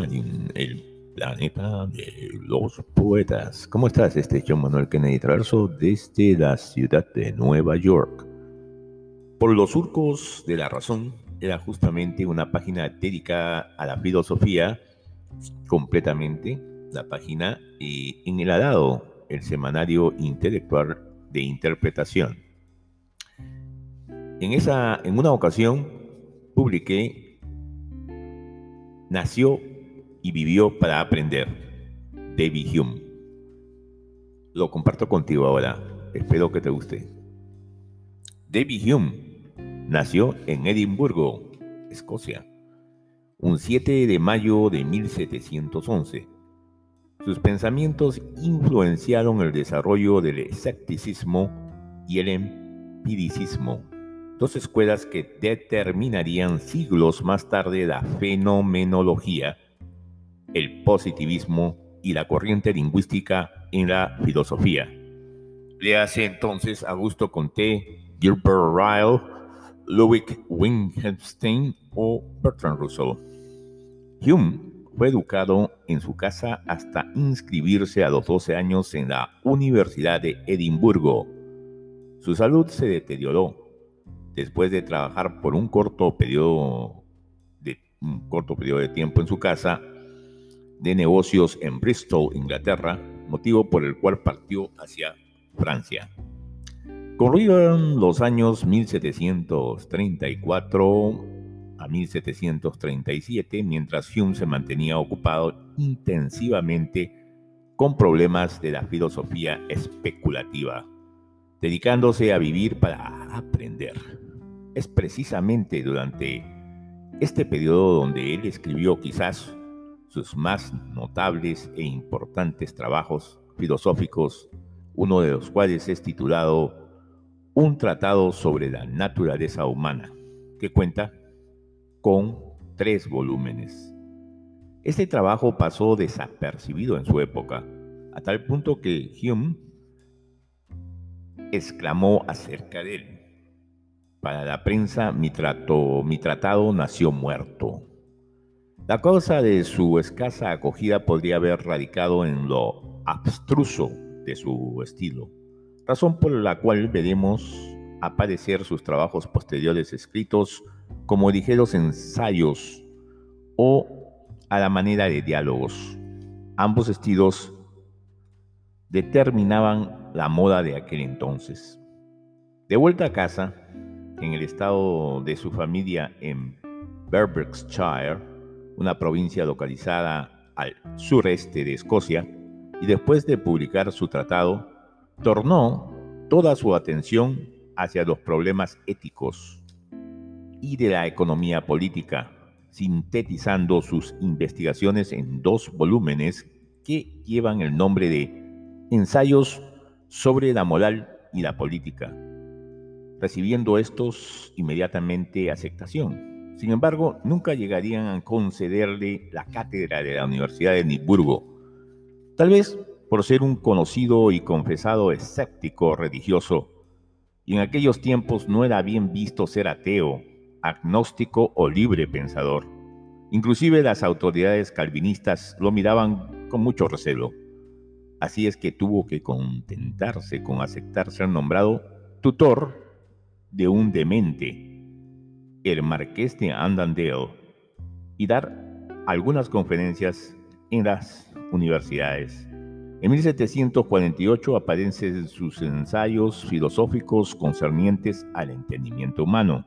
Magazine, el planeta de los poetas. ¿Cómo estás? Este es John Manuel Kennedy Traverso desde la ciudad de Nueva York. Por los surcos de la razón era justamente una página dedicada a la filosofía completamente, la página y en el dado el semanario intelectual de interpretación. En, esa, en una ocasión publiqué Nació y vivió para aprender. David Hume. Lo comparto contigo ahora. Espero que te guste. David Hume nació en Edimburgo, Escocia, un 7 de mayo de 1711. Sus pensamientos influenciaron el desarrollo del escepticismo y el empiricismo dos escuelas que determinarían siglos más tarde la fenomenología, el positivismo y la corriente lingüística en la filosofía. Le hace entonces Augusto Comte, Gilbert Ryle, Ludwig Wittgenstein o Bertrand Russell. Hume fue educado en su casa hasta inscribirse a los 12 años en la Universidad de Edimburgo. Su salud se deterioró después de trabajar por un corto periodo de, un corto periodo de tiempo en su casa de negocios en Bristol, Inglaterra, motivo por el cual partió hacia Francia. Corrieron los años 1734 a 1737, mientras Hume se mantenía ocupado intensivamente con problemas de la filosofía especulativa, dedicándose a vivir para aprender. Es precisamente durante este periodo donde él escribió quizás sus más notables e importantes trabajos filosóficos, uno de los cuales es titulado Un tratado sobre la naturaleza humana, que cuenta con tres volúmenes. Este trabajo pasó desapercibido en su época, a tal punto que Hume exclamó acerca de él. Para la prensa, mi, mi tratado nació muerto. La causa de su escasa acogida podría haber radicado en lo abstruso de su estilo, razón por la cual veremos aparecer sus trabajos posteriores escritos como ligeros ensayos o a la manera de diálogos. Ambos estilos determinaban la moda de aquel entonces. De vuelta a casa, en el estado de su familia en Berwickshire, una provincia localizada al sureste de Escocia, y después de publicar su tratado, tornó toda su atención hacia los problemas éticos y de la economía política, sintetizando sus investigaciones en dos volúmenes que llevan el nombre de Ensayos sobre la moral y la política, recibiendo estos inmediatamente aceptación. Sin embargo, nunca llegarían a concederle la cátedra de la Universidad de Edimburgo, tal vez por ser un conocido y confesado escéptico religioso, y en aquellos tiempos no era bien visto ser ateo, agnóstico o libre pensador. Inclusive las autoridades calvinistas lo miraban con mucho recelo. Así es que tuvo que contentarse con aceptar ser nombrado tutor de un demente, el marqués de Andandale, y dar algunas conferencias en las universidades. En 1748 aparecen sus ensayos filosóficos concernientes al entendimiento humano,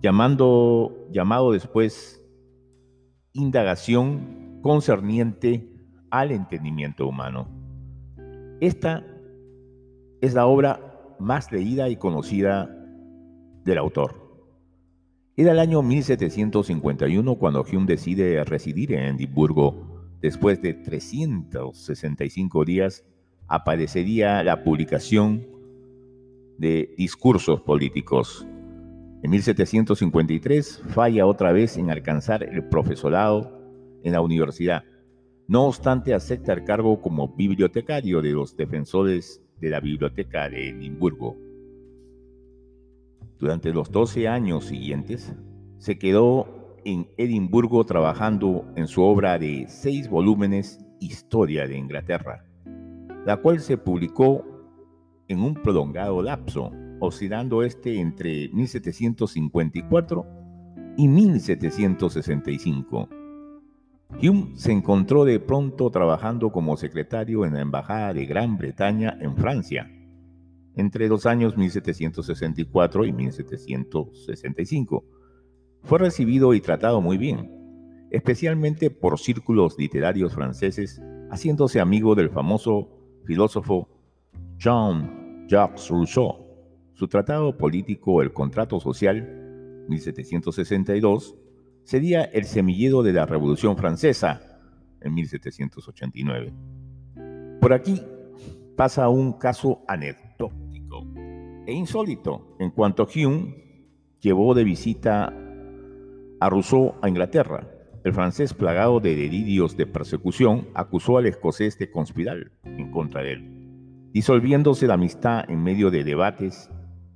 llamado después Indagación concerniente al entendimiento humano. Esta es la obra más leída y conocida del autor. Era el año 1751 cuando Hume decide residir en Edimburgo. Después de 365 días aparecería la publicación de discursos políticos. En 1753 falla otra vez en alcanzar el profesorado en la universidad. No obstante, acepta el cargo como bibliotecario de los defensores de la biblioteca de Edimburgo. Durante los 12 años siguientes, se quedó en Edimburgo trabajando en su obra de seis volúmenes Historia de Inglaterra, la cual se publicó en un prolongado lapso, oscilando este entre 1754 y 1765. Hume se encontró de pronto trabajando como secretario en la Embajada de Gran Bretaña en Francia entre los años 1764 y 1765. Fue recibido y tratado muy bien, especialmente por círculos literarios franceses, haciéndose amigo del famoso filósofo Jean-Jacques Rousseau. Su tratado político El Contrato Social, 1762, sería el semillero de la Revolución Francesa en 1789. Por aquí pasa un caso anecdótico e insólito en cuanto Hume llevó de visita a Rousseau a Inglaterra. El francés, plagado de delirios de persecución, acusó al escocés de conspirar en contra de él, disolviéndose la amistad en medio de debates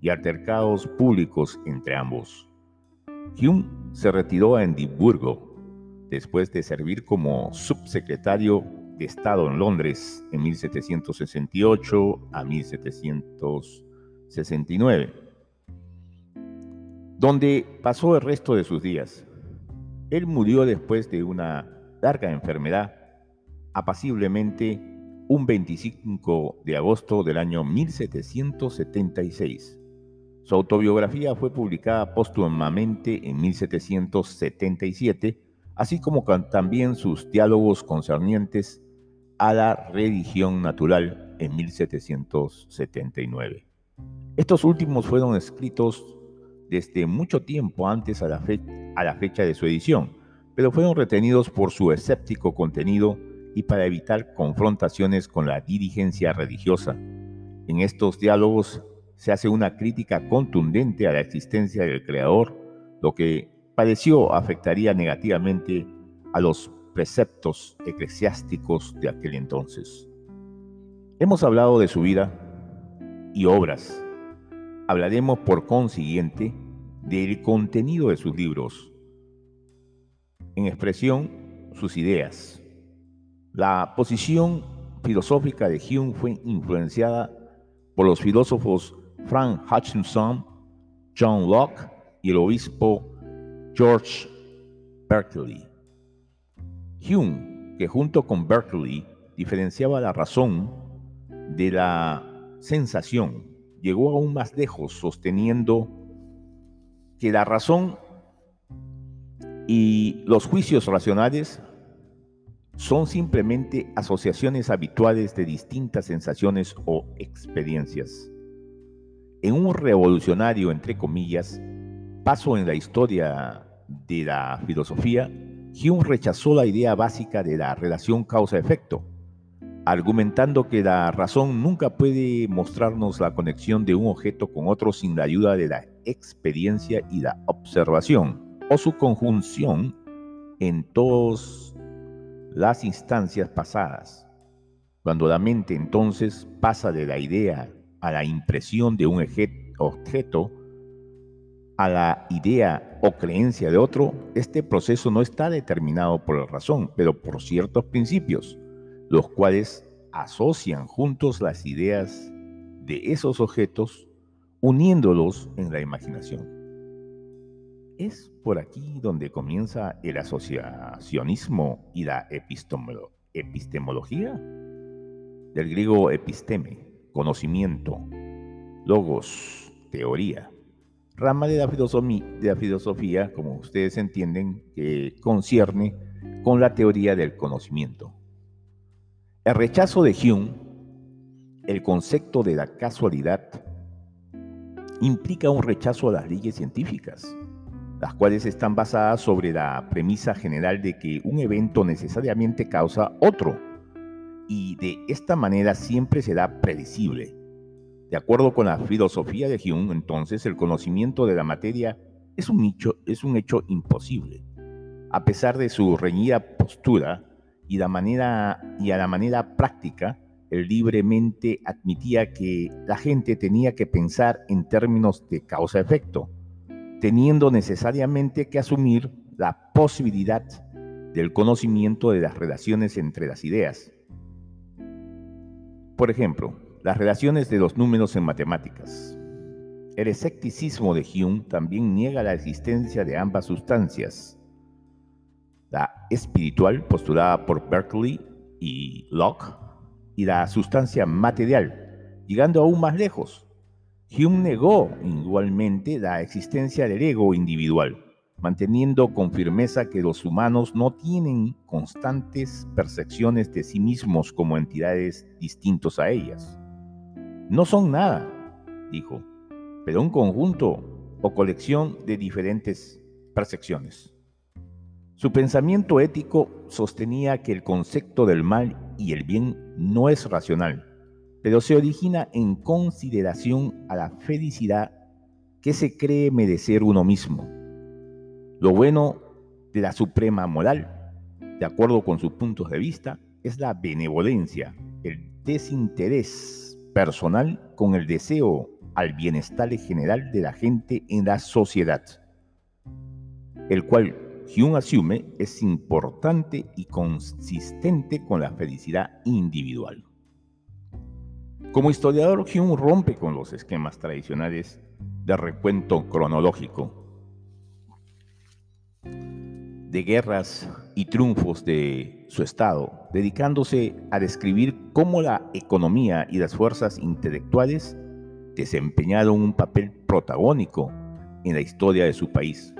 y altercados públicos entre ambos. Hume se retiró a Edimburgo después de servir como subsecretario de Estado en Londres en 1768 a 1769, donde pasó el resto de sus días. Él murió después de una larga enfermedad, apaciblemente un 25 de agosto del año 1776. Su autobiografía fue publicada póstumamente en 1777, así como también sus diálogos concernientes a la religión natural en 1779. Estos últimos fueron escritos desde mucho tiempo antes a la, fecha de su edición, pero fueron retenidos por su escéptico contenido y para evitar confrontaciones con la dirigencia religiosa. En estos diálogos se hace una crítica contundente a la existencia del Creador, lo que pareció afectaría negativamente a los preceptos eclesiásticos de aquel entonces. Hemos hablado de su vida y obras. Hablaremos por consiguiente del contenido de sus libros. En expresión, sus ideas. La posición filosófica de Hume fue influenciada por los filósofos Frank Hutchinson, John Locke y el obispo George Berkeley. Hume, que junto con Berkeley diferenciaba la razón de la sensación, llegó aún más lejos sosteniendo que la razón y los juicios racionales son simplemente asociaciones habituales de distintas sensaciones o experiencias. En un revolucionario, entre comillas, paso en la historia de la filosofía, Hume rechazó la idea básica de la relación causa-efecto, argumentando que la razón nunca puede mostrarnos la conexión de un objeto con otro sin la ayuda de la experiencia y la observación, o su conjunción en todas las instancias pasadas. Cuando la mente entonces pasa de la idea a la impresión de un objeto, a la idea o creencia de otro, este proceso no está determinado por la razón, pero por ciertos principios, los cuales asocian juntos las ideas de esos objetos, uniéndolos en la imaginación. Es por aquí donde comienza el asociacionismo y la epistemología, del griego episteme, conocimiento, logos, teoría, rama de la, filosofía, como ustedes entienden, que concierne con la teoría del conocimiento. El rechazo de Hume, el concepto de la casualidad, implica un rechazo a las leyes científicas, las cuales están basadas sobre la premisa general de que un evento necesariamente causa otro y de esta manera siempre será predecible. De acuerdo con la filosofía de Hume, entonces, el conocimiento de la materia es un, hecho, es un hecho imposible. A pesar de su reñida postura y, a la manera práctica, libremente admitía que la gente tenía que pensar en términos de causa-efecto, teniendo necesariamente que asumir la posibilidad del conocimiento de las relaciones entre las ideas. Por ejemplo, las relaciones de los números en matemáticas. El escepticismo de Hume también niega la existencia de ambas sustancias. Espiritual, postulada por Berkeley y Locke, y la sustancia material, llegando aún más lejos. Hume negó igualmente la existencia del ego individual manteniendo con firmeza que los humanos no tienen constantes percepciones de sí mismos como entidades distintos a ellas. No son nada, dijo, pero un conjunto o colección de diferentes percepciones. Su pensamiento ético sostenía que el concepto del mal y el bien no es racional, pero se origina en consideración a la felicidad que se cree merecer uno mismo. Lo bueno de la suprema moral, de acuerdo con sus puntos de vista, es la benevolencia, el desinterés personal con el deseo al bienestar general de la gente en la sociedad, el cual Hume asume es importante y consistente con la felicidad individual. Como historiador, Hume rompe con los esquemas tradicionales de recuento cronológico de guerras y triunfos de su Estado, dedicándose a describir cómo la economía y las fuerzas intelectuales desempeñaron un papel protagónico en la historia de su país.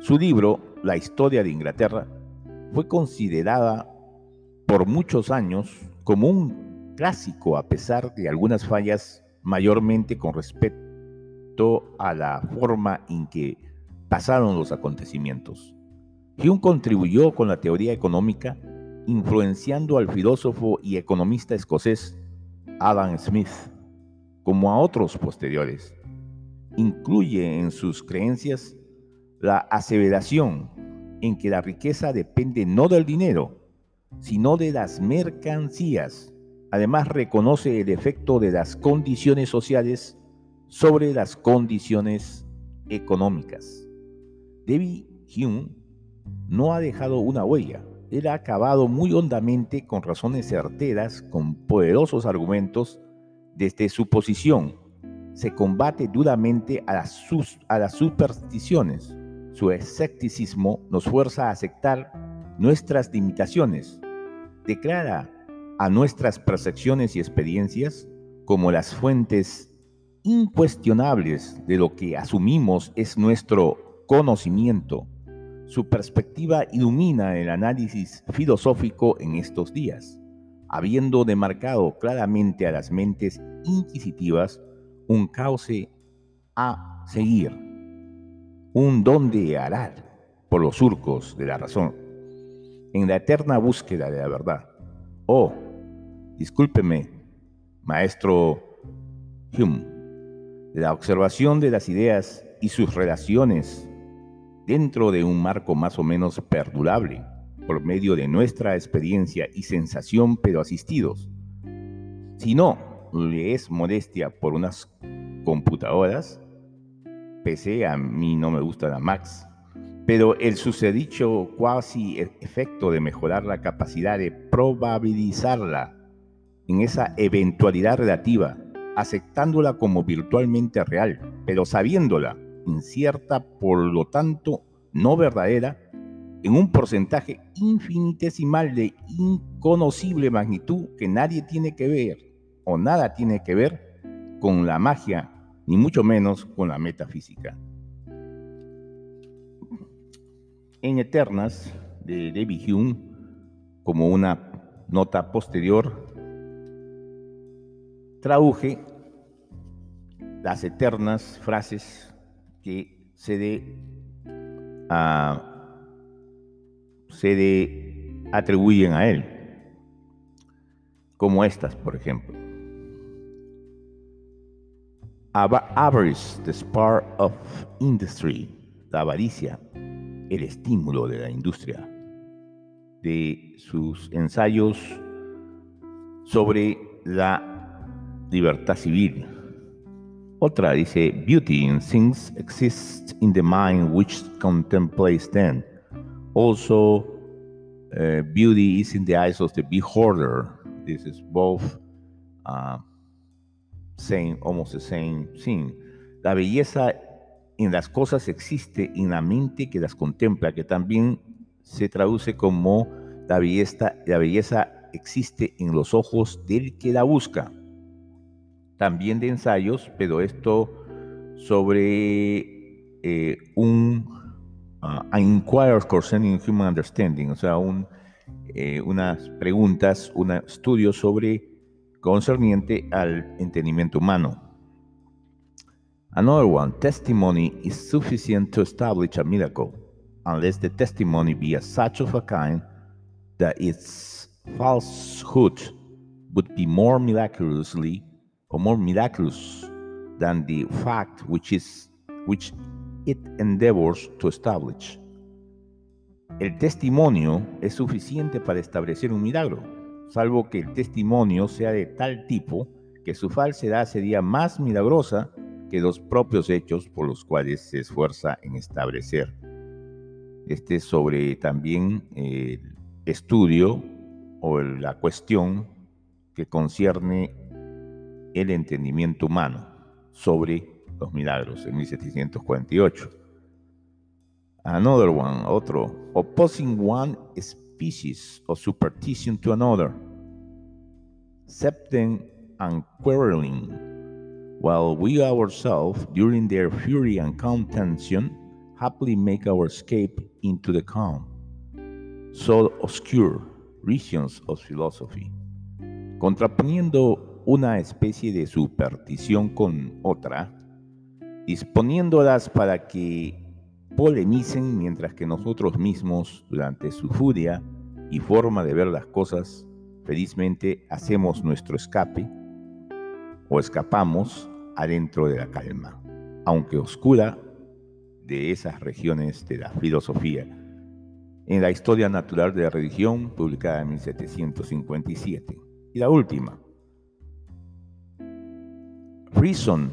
Su libro, La historia de Inglaterra, fue considerada por muchos años como un clásico a pesar de algunas fallas mayormente con respecto a la forma en que pasaron los acontecimientos. Hume contribuyó con la teoría económica, influenciando al filósofo y economista escocés Adam Smith, como a otros posteriores. Incluye en sus creencias la aseveración en que la riqueza depende no del dinero, sino de las mercancías. Además reconoce el efecto de las condiciones sociales sobre las condiciones económicas. David Hume no ha dejado una huella. Él ha acabado muy hondamente con razones certeras, con poderosos argumentos, desde su posición. Se combate duramente a las, a las supersticiones. Su escepticismo nos fuerza a aceptar nuestras limitaciones. Declara a nuestras percepciones y experiencias como las fuentes incuestionables de lo que asumimos es nuestro conocimiento su perspectiva ilumina el análisis filosófico en estos días, habiendo demarcado claramente a las mentes inquisitivas un cauce a seguir, un donde arar por los surcos de la razón, en la eterna búsqueda de la verdad. Oh, discúlpeme, maestro Hume, la observación de las ideas y sus relaciones dentro de un marco más o menos perdurable, por medio de nuestra experiencia y sensación, pero asistidos. Si no le es modestia por unas computadoras, PC a mí no me gusta la Max, pero el sucedicho cuasi efecto de mejorar la capacidad de probabilizarla en esa eventualidad relativa, aceptándola como virtualmente real, pero sabiéndola incierta, por lo tanto no verdadera, en un porcentaje infinitesimal de inconocible magnitud que nadie tiene que ver o nada tiene que ver con la magia, ni mucho menos con la metafísica. En Eternas de David Hume, como una nota posterior, traduje las eternas frases que se se atribuyen a él, como estas, por ejemplo. Avarice, the spark of industry, la avaricia, el estímulo de la industria, de sus ensayos sobre la libertad civil, otra dice, Beauty in things exists in the mind which contemplates them, Also, uh, beauty is in the eyes of the beholder. This is both uh, almost the same thing. La belleza en las cosas existe en la mente que las contempla, que también se traduce como la belleza, la belleza existe en los ojos del que la busca. También de ensayos, pero esto sobre eh, un uh, inquiry concerning human understanding, o sea, eh, unas preguntas, un estudio sobre concerniente al entendimiento humano. Another one, testimony is sufficient to establish a miracle, unless the testimony be such of a kind that its falsehood would be more miraculously or more miraculous than the fact which it endeavors to establish. El testimonio es suficiente para establecer un milagro, salvo que el testimonio sea de tal tipo que su falsedad sería más milagrosa que los propios hechos por los cuales se esfuerza en establecer. Este es sobre también el estudio o la cuestión que concierne el entendimiento humano sobre los milagros en 1748. Another one, otro, opposing one species superstition to another, septem and quarreling, while we ourselves, during their fury and contention, happily make our escape into the calm, so obscure regions of philosophy. Contraponiendo una especie de superstición con otra, disponiéndolas para que polemicen mientras que nosotros mismos, durante su furia y forma de ver las cosas, felizmente hacemos nuestro escape o escapamos adentro de la calma, aunque oscura, de esas regiones de la filosofía. En la Historia Natural de la Religión, publicada en 1757. Y la última, Reason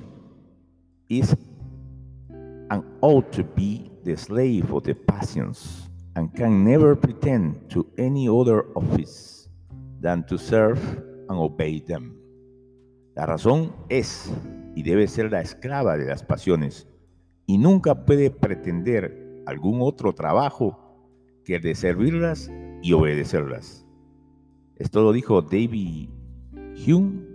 is and ought to be the slave of the passions and can never pretend to any other office than to serve and obey them. La razón es y debe ser la esclava de las pasiones y nunca puede pretender algún otro trabajo que el de servirlas y obedecerlas. Esto lo dijo David Hume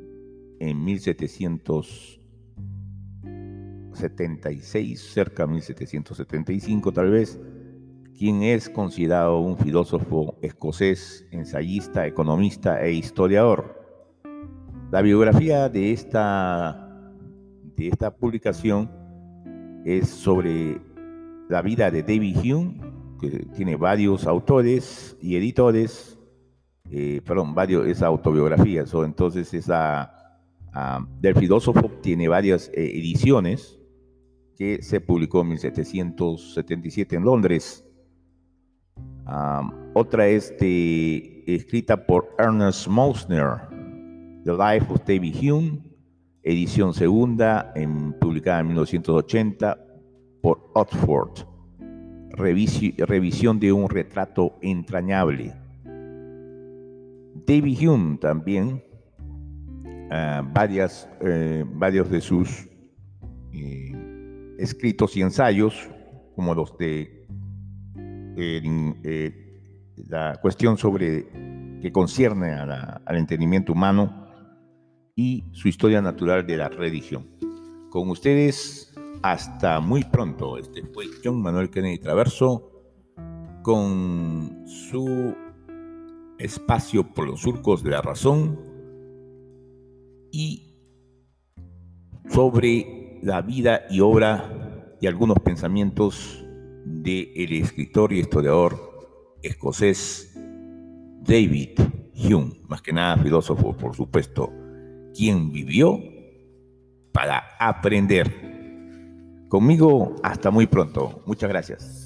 en 1776, cerca de 1775 tal vez, quien es considerado un filósofo escocés, ensayista, economista e historiador. La biografía de esta, de esta publicación es sobre la vida de David Hume, que tiene varios autores y editores, eh, perdón, varios, esa autobiografía, o entonces esa Ah, del filósofo tiene varias eh, ediciones que se publicó en 1777 en Londres. Ah, otra es escrita por Ernest Mosner, The Life of David Hume, edición segunda, publicada en 1980 por Oxford. revisión de un retrato entrañable. David Hume también eh, varias, eh, varios de sus eh, escritos y ensayos, como los de la cuestión sobre que concierne al entendimiento humano y su historia natural de la religión. Con ustedes, hasta muy pronto. Este fue John Manuel Kennedy Traverso con su espacio por los surcos de la razón y sobre la vida y obra y algunos pensamientos del escritor y historiador escocés David Hume, más que nada filósofo, por supuesto, quien vivió para aprender. Conmigo, hasta muy pronto. Muchas gracias.